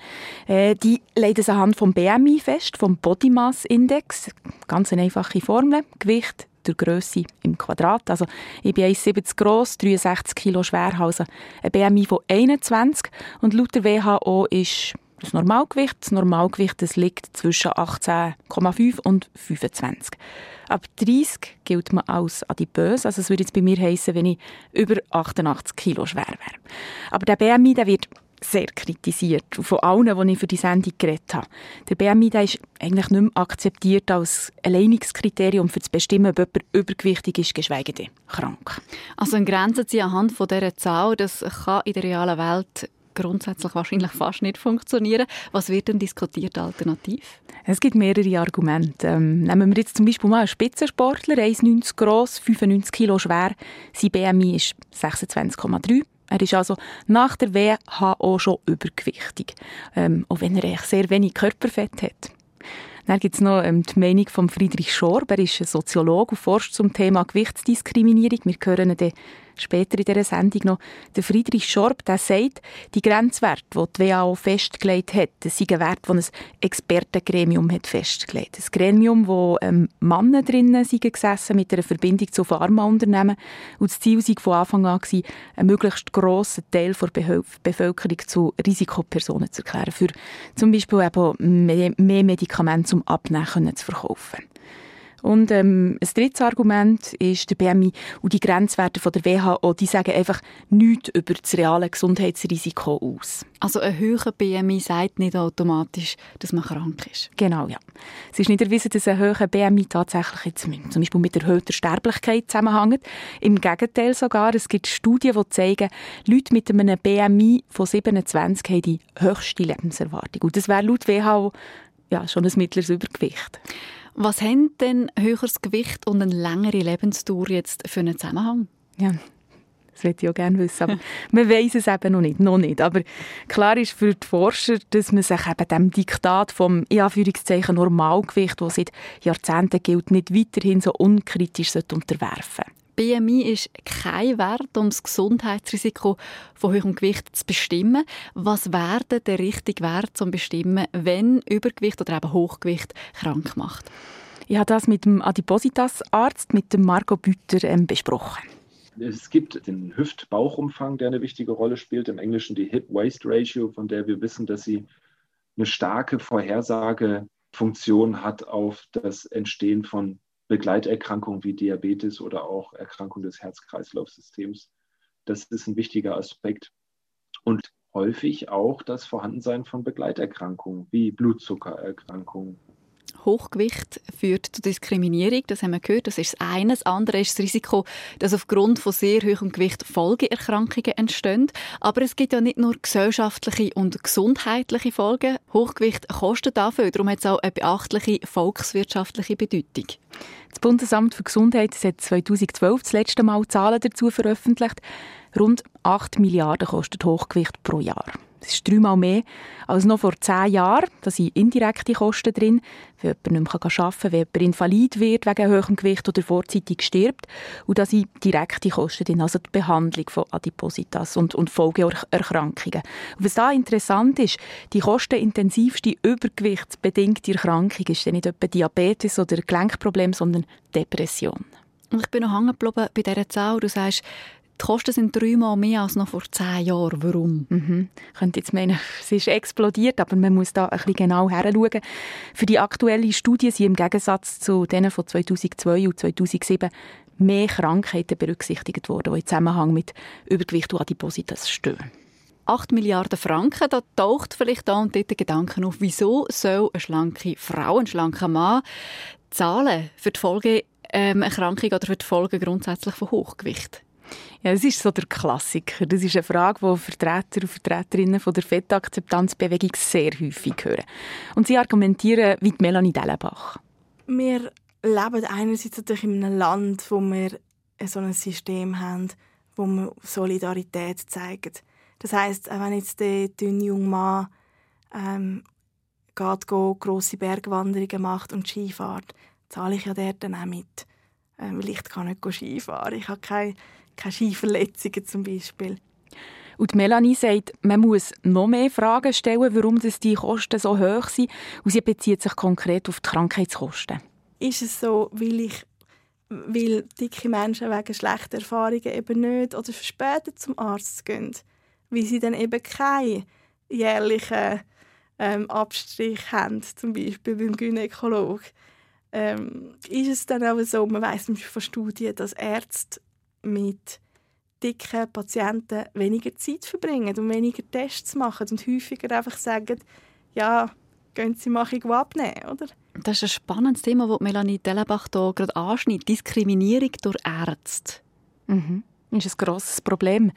Äh, die legt es anhand vom BMI fest, vom Body Mass Index. Ganz eine einfache Formel. Gewicht der Größe im Quadrat. Also ich bin 1,70 groß, 63 Kilo schwer, also ein BMI von 21 und laut der WHO ist das Normalgewicht. Das Normalgewicht das liegt zwischen 18,5 und 25. Ab 30 gilt man als adipös. Also es würde jetzt bei mir heißen, wenn ich über 88 Kilo schwer wäre. Aber der BMI der wird sehr kritisiert. Von allen, die ich für die Sendung geredet habe. Der BMI der ist eigentlich nicht mehr akzeptiert als alleiniges Kriterium für zu bestimmen, ob jemand übergewichtig ist, geschweige denn krank. Also eine Grenze ziehen anhand von dieser Zahl, das kann in der realen Welt grundsätzlich wahrscheinlich fast nicht funktionieren. Was wird denn diskutiert alternativ? Es gibt mehrere Argumente. Ähm, nehmen wir jetzt zum Beispiel mal einen Spitzensportler, 1,90 groß, 95 Kilo schwer. Sein BMI ist 26,3. Er ist also nach der WHO schon übergewichtig, ähm, auch wenn er sehr wenig Körperfett hat. Dann gibt es noch ähm, die Meinung von Friedrich Schorb. Er ist ein Soziologe und forscht zum Thema Gewichtsdiskriminierung. Wir hören ihn später in dieser Sendung noch. Der Friedrich Schorb der sagt, die Grenzwerte, die die WHO festgelegt hat, das sind Werte, die ein Expertengremium hat festgelegt Ein Gremium, wo ähm, Männer drinnen gesessen mit einer Verbindung zu Pharmaunternehmen. Und das Ziel war von Anfang an, einen möglichst grossen Teil der Bevölkerung zu Risikopersonen zu erklären. Für zum Beispiel eben mehr, mehr Medikamente zum Abnehmen zu verkaufen. Und ähm, ein drittes Argument ist der BMI und die Grenzwerte von der WHO, die sagen einfach nichts über das reale Gesundheitsrisiko aus. Also ein höherer BMI sagt nicht automatisch, dass man krank ist? Genau, ja. Es ist nicht erwiesen, dass ein höherer BMI tatsächlich jetzt zum Beispiel mit erhöhter Sterblichkeit zusammenhängt. Im Gegenteil sogar, es gibt Studien, die zeigen, Leute mit einem BMI von 27 haben die höchste Lebenserwartung. Und das wäre laut WHO ja, schon ein mittleres Übergewicht. Was haben denn höheres Gewicht und eine längere Lebensdauer jetzt für einen Zusammenhang? Ja, das würde ich auch gerne wissen. Aber man weiß es eben noch nicht, noch nicht. Aber klar ist für die Forscher, dass man sich eben dem Diktat vom in Anführungszeichen Normalgewicht, das seit Jahrzehnten gilt, nicht weiterhin so unkritisch unterwerfen sollte. BMI ist kein Wert, um das Gesundheitsrisiko von höherem Gewicht zu bestimmen. Was wäre der richtige Wert zum Bestimmen, wenn Übergewicht oder eben Hochgewicht krank macht? Ich habe das mit dem Adipositas-Arzt, mit dem Marco Bütter, ähm, besprochen. Es gibt den Hüft-Bauchumfang, der eine wichtige Rolle spielt. Im Englischen die Hip-Waist-Ratio, von der wir wissen, dass sie eine starke Vorhersagefunktion hat auf das Entstehen von Begleiterkrankungen wie Diabetes oder auch Erkrankungen des Herz-Kreislauf-Systems. Das ist ein wichtiger Aspekt. Und häufig auch das Vorhandensein von Begleiterkrankungen wie Blutzuckererkrankungen, Hochgewicht führt zu Diskriminierung, das haben wir gehört, das ist das eine. Das andere ist das Risiko, dass aufgrund von sehr hohem Gewicht Folgeerkrankungen entstehen. Aber es gibt ja nicht nur gesellschaftliche und gesundheitliche Folgen. Hochgewicht kostet dafür, darum hat es auch eine beachtliche volkswirtschaftliche Bedeutung. Das Bundesamt für Gesundheit hat 2012 das letzte Mal Zahlen dazu veröffentlicht. Rund 8 Milliarden kostet Hochgewicht pro Jahr. Das ist dreimal mehr als noch vor zehn Jahren. Da sind indirekte Kosten drin, wenn jemand nicht mehr arbeiten kann, wenn jemand invalid wird wegen hohem Gewicht oder vorzeitig stirbt. Und da sind direkte Kosten drin, also die Behandlung von Adipositas und, und Folgeerkrankungen. Und was da interessant ist, die kostenintensivste übergewichtsbedingte Erkrankung ist nicht etwa Diabetes oder Gelenkproblem, sondern Depression. Und ich bin noch hängen bei dieser Zahl. Du sagst, Die Kosten sind dreimal mehr als noch vor zehn Jahren. Warum? Mhm. Ich könnte jetzt meinen, es ist explodiert, aber man muss da ein bisschen genau heranschauen. Für die aktuelle Studie sind im Gegensatz zu denen von 2002 und 2007 mehr Krankheiten berücksichtigt worden, die im Zusammenhang mit Übergewicht und Adipositas stehen. 8 Milliarden Franken, da taucht vielleicht da und dort Gedanken auf, wieso soll eine schlanke Frau, ein schlanker Mann zahlen für die Folgeerkrankung ähm, oder für die Folge grundsätzlich von Hochgewicht? Ja, das ist so der Klassiker. Das ist eine Frage, die Vertreter und Vertreterinnen von der Fettakzeptanzbewegung sehr häufig hören. Und sie argumentieren wie Melanie Dellenbach. Wir leben einerseits natürlich in einem Land, wo wir so ein System haben, wo wir Solidarität zeigen. Das heißt, wenn jetzt der dünne junge Mann ähm, geht, go, grosse Bergwanderungen macht und Ski fährt, zahle ich ja dort dann auch mit. Ähm, weil ich kann nicht Ski fahren. Ich habe keine, keine Skiverletzungen zum Beispiel. Und Melanie sagt, man muss noch mehr Fragen stellen, warum das die Kosten so hoch sind. Und sie bezieht sich konkret auf die Krankheitskosten. Ist es so, weil ich weil dicke Menschen wegen schlechter Erfahrungen eben nicht oder verspätet zum Arzt gehen? weil sie dann eben keinen jährlichen ähm, Abstrich haben, zum Beispiel beim Gynäkolog. Ähm, ist es dann auch so, man weiß von Studien, dass Ärzte mit dicken Patienten weniger Zeit verbringen und weniger Tests machen und häufiger einfach sagen, ja, gehen Sie mal abnehmen, oder? Das ist ein spannendes Thema, das Melanie Dellenbach hier gerade anschneidet. Diskriminierung durch Ärzte. Mhm ist ein grosses Problem.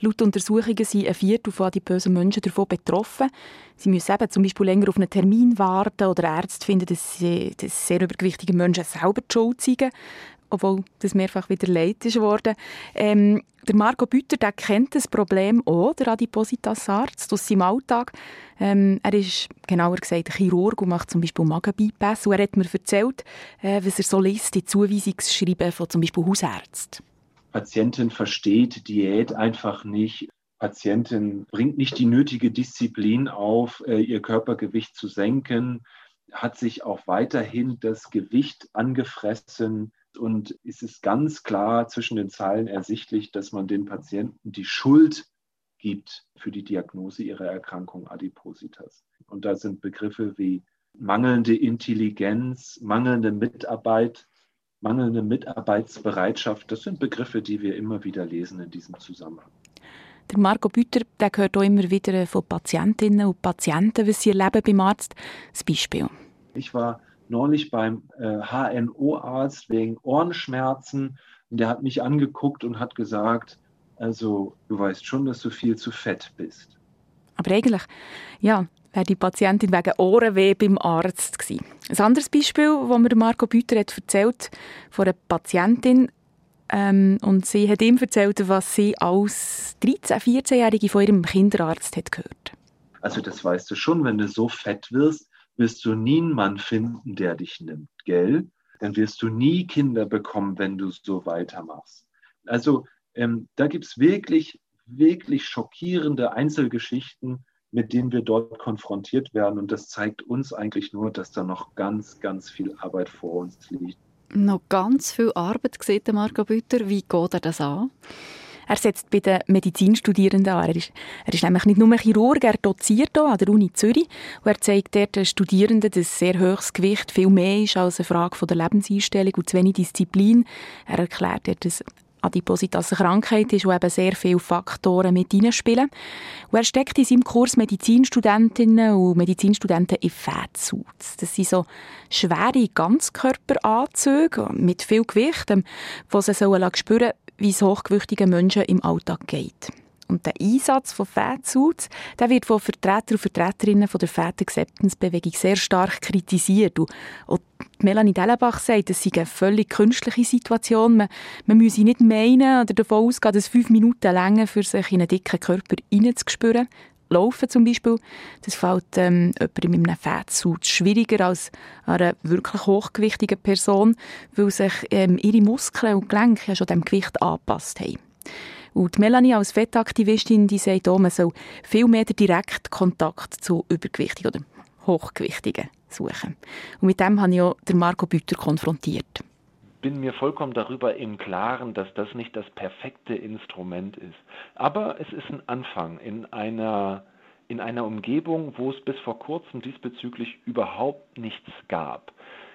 Laut Untersuchungen sind ein Viertel von adipösen Menschen davon betroffen. Sie müssen eben zum Beispiel länger auf einen Termin warten oder Ärzte finden, dass, sie, dass sehr übergewichtige Menschen selber die Schuld zeigen, obwohl das mehrfach wieder leid ist worden. Ähm, der Marco Bütter der kennt das Problem auch, der Adipositas-Arzt, aus seinem Alltag. Ähm, er ist, genauer gesagt, Chirurg und macht zum Beispiel Magenbypass. Und er hat mir erzählt, äh, was er so liest in Zuweisungsschreiben von zum Beispiel Hausärzten. Patientin versteht Diät einfach nicht. Patientin bringt nicht die nötige Disziplin auf, äh, ihr Körpergewicht zu senken, hat sich auch weiterhin das Gewicht angefressen und es ist ganz klar zwischen den Zeilen ersichtlich, dass man den Patienten die Schuld gibt für die Diagnose ihrer Erkrankung Adipositas. Und da sind Begriffe wie mangelnde Intelligenz, mangelnde Mitarbeit, mangelnde Mitarbeitsbereitschaft, das sind Begriffe, die wir immer wieder lesen in diesem Zusammenhang. Der Marco Büter der hört auch immer wieder von Patientinnen und Patienten, was sie erleben beim Arzt. Das Beispiel. Ich war neulich beim äh, HNO-Arzt wegen Ohrenschmerzen und der hat mich angeguckt und hat gesagt, also du weißt schon, dass du viel zu fett bist. Aber eigentlich, ja, wäre die Patientin wegen Ohrenweh beim Arzt gewesen. Ein anderes Beispiel, das mir Marco Büter hat erzählt, von einer Patientin, ähm, und sie hat ihm erzählt, was sie als 13-, 14-Jährige von ihrem Kinderarzt hat gehört. Also das weißt du schon, wenn du so fett wirst, wirst du nie einen Mann finden, der dich nimmt, gell? Dann wirst du nie Kinder bekommen, wenn du so weitermachst. Also ähm, da gibt es wirklich, wirklich schockierende Einzelgeschichten, mit denen wir dort konfrontiert werden. Und das zeigt uns eigentlich nur, dass da noch ganz, ganz viel Arbeit vor uns liegt. Noch ganz viel Arbeit, sieht Marco Bütter. Wie geht er das an? Er setzt bei den Medizinstudierenden an. Er ist, er ist nämlich nicht nur Chirurg, er doziert hier an der Uni Zürich. Und er zeigt dort den Studierenden, dass sehr hohes Gewicht viel mehr ist als eine Frage der Lebenseinstellung und zu wenig Disziplin. Er erklärt dort, dass Adipositas eine Krankheit ist, wo eben sehr viele Faktoren mit hineinspielen. Und er steckt in seinem Kurs Medizinstudentinnen und Medizinstudenten in Fettsuits. Das sind so schwere Ganzkörperanzüge mit viel Gewicht, ähm, wo sie spüren sollen, wie es hochgewichtigen Menschen im Alltag geht. Und der Einsatz von Fettsuits, der wird von Vertretern und Vertreterinnen von der Fat Acceptance Bewegung sehr stark kritisiert. Und Melanie Dellenbach sagt, es sei eine völlig künstliche Situation. Man, man müsse nicht meinen oder davon ausgehen, dass fünf Minuten länger für sich in einen dicken Körper hineinzuspüren. Laufen zum Beispiel, das fällt ähm, jemandem in einem Fettsuit schwieriger als einer wirklich hochgewichtigen Person, weil sich ähm, ihre Muskeln und Gelenke ja schon dem Gewicht angepasst haben. Und Melanie als Fettaktivistin, die sagt auch, man soll viel mehr den direkten Kontakt zu Übergewichtigen oder Hochgewichtigen suchen. Und mit dem habe ich auch Marco Bütter konfrontiert. bin mir vollkommen darüber im Klaren, dass das nicht das perfekte Instrument ist. Aber es ist ein Anfang in einer, in einer Umgebung, wo es bis vor kurzem diesbezüglich überhaupt nichts gab.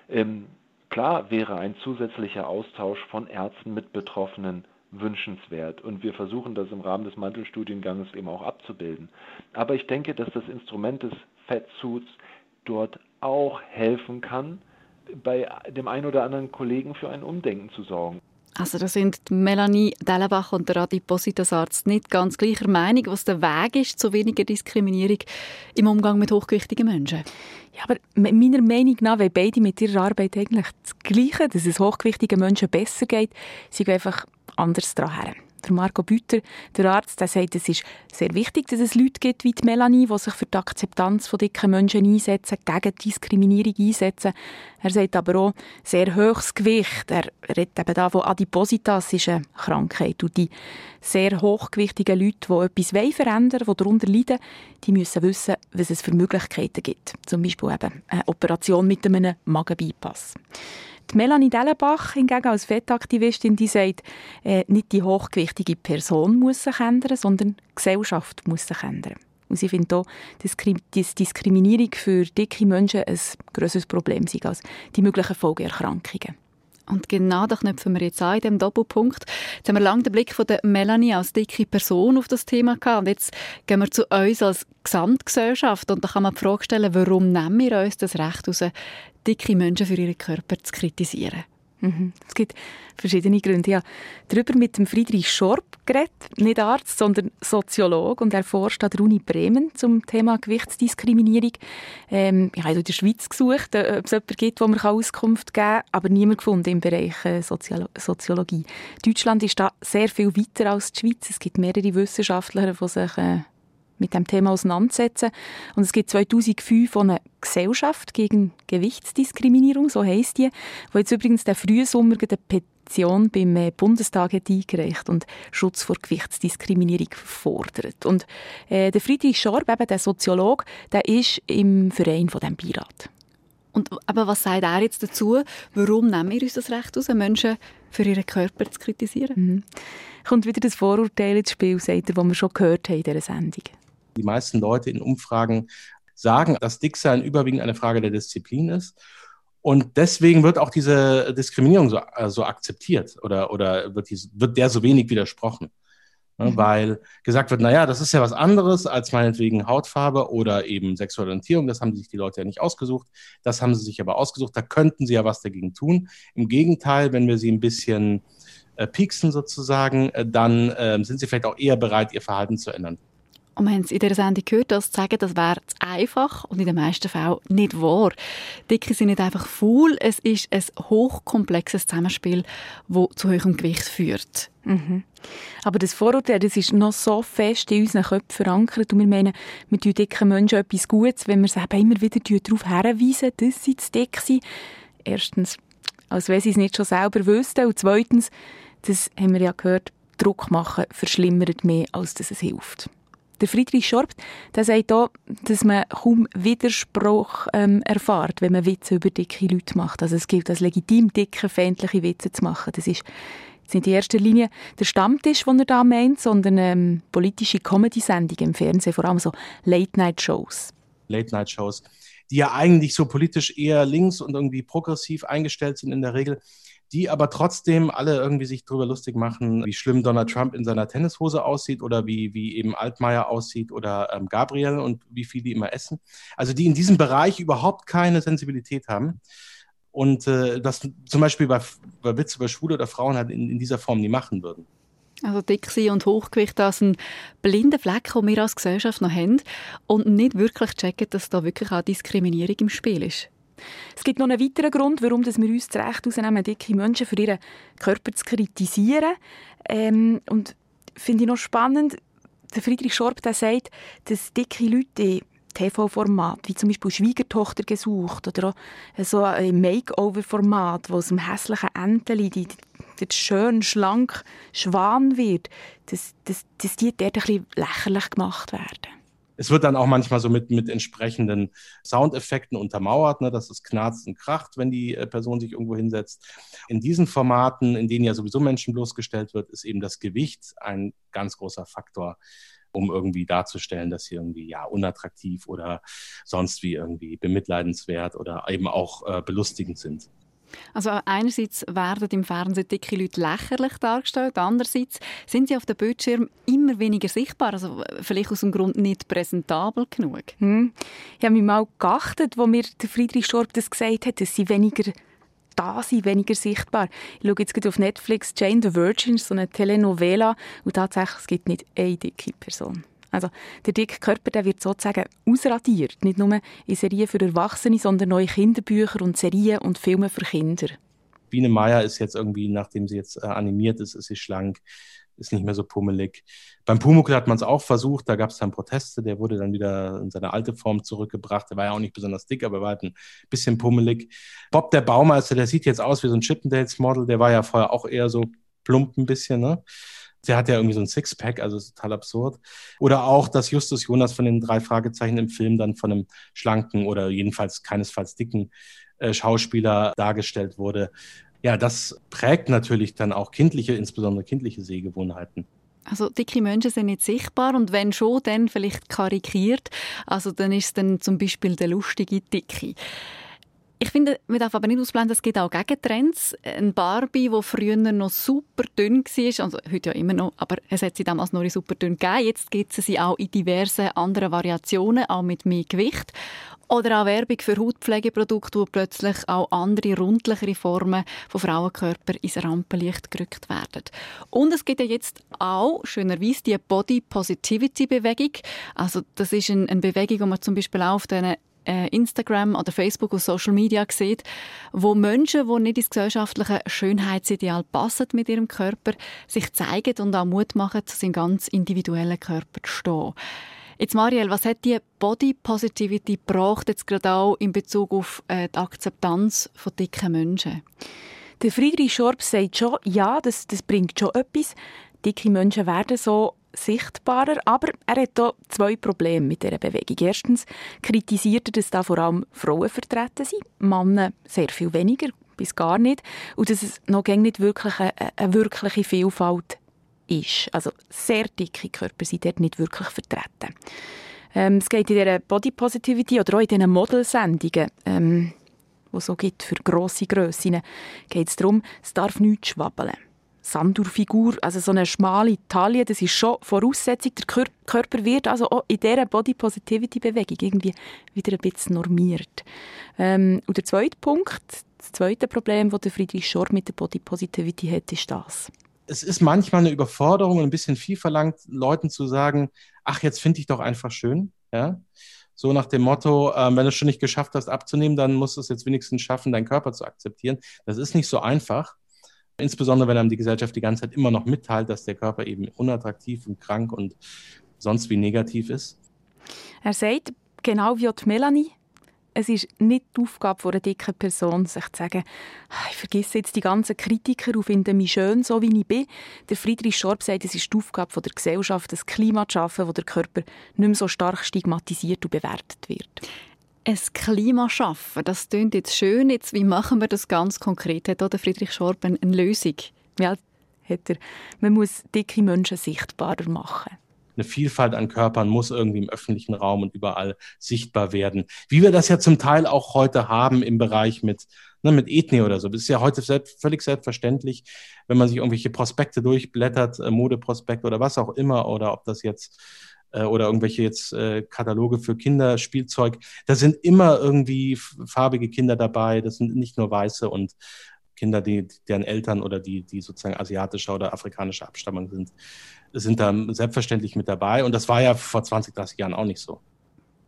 Ähm, klar wäre ein zusätzlicher Austausch von Ärzten mit Betroffenen wünschenswert und wir versuchen das im Rahmen des Mantelstudienganges eben auch abzubilden. Aber ich denke, dass das Instrument des Fettsuits dort auch helfen kann, bei dem einen oder anderen Kollegen für ein Umdenken zu sorgen. Also da sind Melanie Dellenbach und der Adipositas-Arzt nicht ganz gleicher Meinung, was der Weg ist zu weniger Diskriminierung im Umgang mit hochgewichtigen Menschen. Ja, aber meiner Meinung nach wollen beide mit ihrer Arbeit eigentlich das Gleiche, dass es hochgewichtigen Menschen besser geht. Sie gehen einfach anders daran der Marco Büter, der Arzt, der sagt, es ist sehr wichtig, dass es Leute gibt wie die Melanie, die sich für die Akzeptanz von dicken Menschen einsetzen, gegen Diskriminierung einsetzen. Er sagt aber auch, sehr hohes Gewicht. Er redet eben da von Adipositas, ist eine Krankheit. Und die sehr hochgewichtigen Leute, die etwas verändern wollen, die darunter leiden, die müssen wissen, was es für Möglichkeiten gibt. Zum Beispiel eben eine Operation mit einem Magenbypass. Die Melanie Dellenbach hingegen als Fettaktivistin, die sagt, äh, nicht die hochgewichtige Person muss sich ändern, sondern die Gesellschaft muss sich ändern. Und sie findet auch, dass die Diskriminierung für dicke Menschen ein grösseres Problem sei als die möglichen Folgeerkrankungen. Und genau da knüpfen wir jetzt an in diesem Doppelpunkt. Jetzt haben wir lange den Blick von der Melanie als dicke Person auf das Thema gehabt. Und jetzt gehen wir zu uns als Gesamtgesellschaft. Und da kann man die Frage stellen, warum nehmen wir uns das Recht raus, dicke Menschen für ihren Körper zu kritisieren? Mhm. Es gibt verschiedene Gründe. Ja, darüber mit dem Friedrich Schorb geredet, nicht Arzt, sondern Soziologe und er forscht an der Uni Bremen zum Thema Gewichtsdiskriminierung. Ähm, ich habe in der Schweiz gesucht, äh, ob es jemanden gibt, wo man Auskunft geben kann, aber niemand gefunden im Bereich äh, Soziolo Soziologie. Deutschland ist da sehr viel weiter als die Schweiz. Es gibt mehrere Wissenschaftler, die sich äh, mit dem Thema auseinandersetzen. Und es gibt 2005 eine Gesellschaft gegen Gewichtsdiskriminierung, so heisst die, wo jetzt übrigens der frühe Sommer eine Petition beim äh, Bundestag hat eingereicht und Schutz vor Gewichtsdiskriminierung fordert. Und äh, der Friedrich Schorb, eben der Soziologe, der ist im Verein von dem Beirat. Und aber was sagt er jetzt dazu? Warum nehmen wir uns das Recht aus, Menschen für ihren Körper zu kritisieren? Mhm. Kommt wieder das Vorurteil ins Spiel, sagt er, das wir schon gehört haben in dieser Sendung. Die meisten Leute in Umfragen sagen, dass Dicksein überwiegend eine Frage der Disziplin ist. Und deswegen wird auch diese Diskriminierung so, äh, so akzeptiert oder, oder wird, die, wird der so wenig widersprochen. Ne, mhm. Weil gesagt wird, naja, das ist ja was anderes als meinetwegen Hautfarbe oder eben sexuelle Orientierung. Das haben sich die Leute ja nicht ausgesucht. Das haben sie sich aber ausgesucht. Da könnten sie ja was dagegen tun. Im Gegenteil, wenn wir sie ein bisschen äh, pieksen sozusagen, äh, dann äh, sind sie vielleicht auch eher bereit, ihr Verhalten zu ändern. Und wir haben es in dieser Sendung gehört, dass zu sagen, das wäre zu einfach und in den meisten Fällen nicht wahr. Dicke sind nicht einfach faul, es ist ein hochkomplexes Zusammenspiel, das zu hohem Gewicht führt. Mhm. Aber das Vorurteil, das ist noch so fest in unseren Köpfen verankert und wir meinen, wir tun dicken Menschen etwas Gutes, wenn wir sie immer wieder darauf hinweisen, dass sie zu dick sind. Erstens, als wenn sie es nicht schon selber wüssten und zweitens, das haben wir ja gehört, Druck machen verschlimmert mehr, als dass es hilft. Der Friedrich Schorb der sagt auch, dass man kaum Widerspruch ähm, erfährt, wenn man Witze über dicke Leute macht. Also es gilt als legitim, dicke, feindliche Witze zu machen. Das ist jetzt nicht in erster Linie der Stammtisch, den er da meint, sondern ähm, politische Comedy-Sendungen im Fernsehen, vor allem so Late-Night-Shows. Late-Night-Shows, die ja eigentlich so politisch eher links und irgendwie progressiv eingestellt sind in der Regel die aber trotzdem alle irgendwie sich darüber lustig machen, wie schlimm Donald Trump in seiner Tennishose aussieht oder wie, wie eben Altmaier aussieht oder ähm, Gabriel und wie viel die immer essen. Also die in diesem Bereich überhaupt keine Sensibilität haben. Und äh, das zum Beispiel bei, bei Witze über Schwule oder Frauen halt in, in dieser Form nie machen würden. Also dick sein und Hochgewicht, das ein blinder Fleck, den wir als Gesellschaft noch haben und nicht wirklich checken, dass da wirklich auch Diskriminierung im Spiel ist. Es gibt noch einen weiteren Grund, warum wir uns das Recht herausnehmen, dicke Menschen für ihren Körper zu kritisieren. Ähm, und finde ich noch spannend, der Friedrich Schorb der sagt, dass dicke Leute TV-Format, wie zum Beispiel Schwiegertochter gesucht oder auch so ein Makeover-Format, wo aus dem hässlichen Enteli die, die schön schlank Schwan wird, dass, dass, dass die dort ein bisschen lächerlich gemacht werden. Es wird dann auch manchmal so mit, mit entsprechenden Soundeffekten untermauert, ne, dass es knarzt und kracht, wenn die äh, Person sich irgendwo hinsetzt. In diesen Formaten, in denen ja sowieso Menschen bloßgestellt wird, ist eben das Gewicht ein ganz großer Faktor, um irgendwie darzustellen, dass sie irgendwie ja unattraktiv oder sonst wie irgendwie bemitleidenswert oder eben auch äh, belustigend sind. Also einerseits werden im Fernsehen dicke Leute lächerlich dargestellt, andererseits sind sie auf dem Bildschirm immer weniger sichtbar, also vielleicht aus dem Grund nicht präsentabel genug. Hm. Ich habe mich mal geachtet, wo mir Friedrich Schorb das gesagt hat, dass sie weniger da sind, weniger sichtbar. Ich schaue jetzt auf Netflix Jane the Virgin, so eine Telenovela, und tatsächlich es gibt nicht eine dicke Person. Also der dicke Körper der wird sozusagen ausradiert. Nicht nur in Serien für Erwachsene, sondern neue Kinderbücher und Serien und Filme für Kinder. Biene Meier ist jetzt irgendwie, nachdem sie jetzt äh, animiert ist, ist sie schlank, ist nicht mehr so pummelig. Beim Pumuckl hat man es auch versucht, da gab es dann Proteste, der wurde dann wieder in seine alte Form zurückgebracht. Der war ja auch nicht besonders dick, aber war halt ein bisschen pummelig. Bob der Baumeister, der sieht jetzt aus wie so ein Chippendales-Model, der war ja vorher auch eher so plump ein bisschen, ne? Der hat ja irgendwie so ein Sixpack, also total absurd. Oder auch, dass Justus Jonas von den drei Fragezeichen im Film dann von einem schlanken oder jedenfalls keinesfalls dicken äh, Schauspieler dargestellt wurde. Ja, das prägt natürlich dann auch kindliche, insbesondere kindliche Sehgewohnheiten. Also dicke Menschen sind nicht sichtbar und wenn schon, dann vielleicht karikiert. Also dann ist es dann zum Beispiel der lustige Dicke. Ich finde, man darf aber nicht ausblenden, es gibt auch Gegentrends. Ein Barbie, die früher noch super dünn war, also heute ja immer noch, aber es hat sie damals noch super dünn gegeben. Jetzt gibt es sie auch in diversen anderen Variationen, auch mit mehr Gewicht. Oder auch Werbung für Hautpflegeprodukte, wo plötzlich auch andere, rundlichere Formen von Frauenkörper ins Rampenlicht gerückt werden. Und es gibt ja jetzt auch, schönerweise, die Body Positivity Bewegung. Also das ist eine, Bewegung, die man zum Beispiel auch auf äh, Instagram oder Facebook und Social Media sieht, wo Menschen, die nicht ins gesellschaftliche Schönheitsideal passen mit ihrem Körper, sich zeigen und auch Mut machen, zu seinem ganz individuellen Körper zu stehen. Jetzt Marielle, was hat die Body Positivity gebracht, jetzt gerade auch in Bezug auf äh, die Akzeptanz von dicken Menschen? Der Friedrich Schorb sagt schon, ja, das, das bringt schon etwas. Dicke Menschen werden so sichtbarer, aber er hat hier zwei Probleme mit dieser Bewegung. Erstens kritisiert er, dass da vor allem Frauen vertreten sind, Männer sehr viel weniger, bis gar nicht, und dass es noch nicht wirklich eine, eine wirkliche Vielfalt ist. Also sehr dicke Körper sind dort nicht wirklich vertreten. Ähm, es geht in dieser Body Positivity oder auch in diesen Modelsendungen, ähm, die es so gibt für grosse Grössen, geht es darum, es darf nichts schwabbeln. Sandur-Figur, also so eine schmale Taille, das ist schon Voraussetzung. Der Körper wird also auch in dieser Body Positivity Bewegung irgendwie wieder ein bisschen normiert. Ähm, und der zweite Punkt, das zweite Problem, das Friedrich Schor mit der Body Positivity hat, ist das. Es ist manchmal eine Überforderung und ein bisschen viel verlangt, Leuten zu sagen, ach, jetzt finde ich doch einfach schön. Ja? So nach dem Motto, äh, wenn du es schon nicht geschafft hast abzunehmen, dann musst du es jetzt wenigstens schaffen, deinen Körper zu akzeptieren. Das ist nicht so einfach. Insbesondere, wenn einem die Gesellschaft die ganze Zeit immer noch mitteilt, dass der Körper eben unattraktiv und krank und sonst wie negativ ist. Er sagt, genau wie die Melanie, es ist nicht die Aufgabe einer dicken Person, sich zu sagen, ah, ich vergesse jetzt die ganzen Kritiker und finde mich schön, so wie ich bin. Der Friedrich Schorb sagt, es ist die Aufgabe der Gesellschaft, das Klima zu schaffen, wo der Körper nicht mehr so stark stigmatisiert und bewertet wird ein Klima schaffen. Das klingt jetzt schön. Jetzt, wie machen wir das ganz konkret? Hat der Friedrich Schorb eine Lösung? Ja, hat er. Man muss dicke Menschen sichtbarer machen. Eine Vielfalt an Körpern muss irgendwie im öffentlichen Raum und überall sichtbar werden. Wie wir das ja zum Teil auch heute haben im Bereich mit, ne, mit Ethnie oder so. Das ist ja heute selbst, völlig selbstverständlich, wenn man sich irgendwelche Prospekte durchblättert, äh, Modeprospekte oder was auch immer, oder ob das jetzt äh, oder irgendwelche jetzt äh, Kataloge für Kinderspielzeug. Da sind immer irgendwie farbige Kinder dabei. Das sind nicht nur weiße und Kinder, die, deren Eltern oder die, die sozusagen asiatischer oder afrikanischer Abstammung sind, sind da selbstverständlich mit dabei. Und das war ja vor 20, 30 Jahren auch nicht so.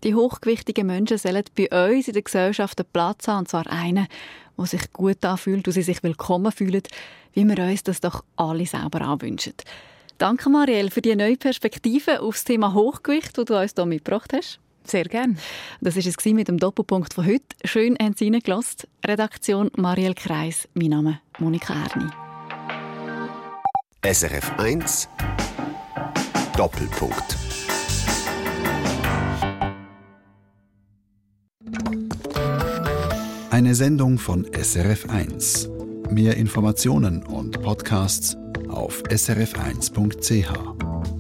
Die hochgewichtigen Menschen sollen bei uns in der Gesellschaft einen Platz haben, und zwar einen, der sich gut anfühlt, wo sie sich willkommen fühlen, wie wir uns das doch alle selber auch wünschen. Danke, Marielle, für die neue Perspektive auf das Thema Hochgewicht, das du uns hier mitgebracht hast. Sehr gern. Das war es mit dem Doppelpunkt von heute. Schön, haben Sie reingelassen. Redaktion Marielle Kreis. Mein Name Monika Erni. SRF 1 Doppelpunkt. Eine Sendung von SRF 1. Mehr Informationen und Podcasts auf srf1.ch.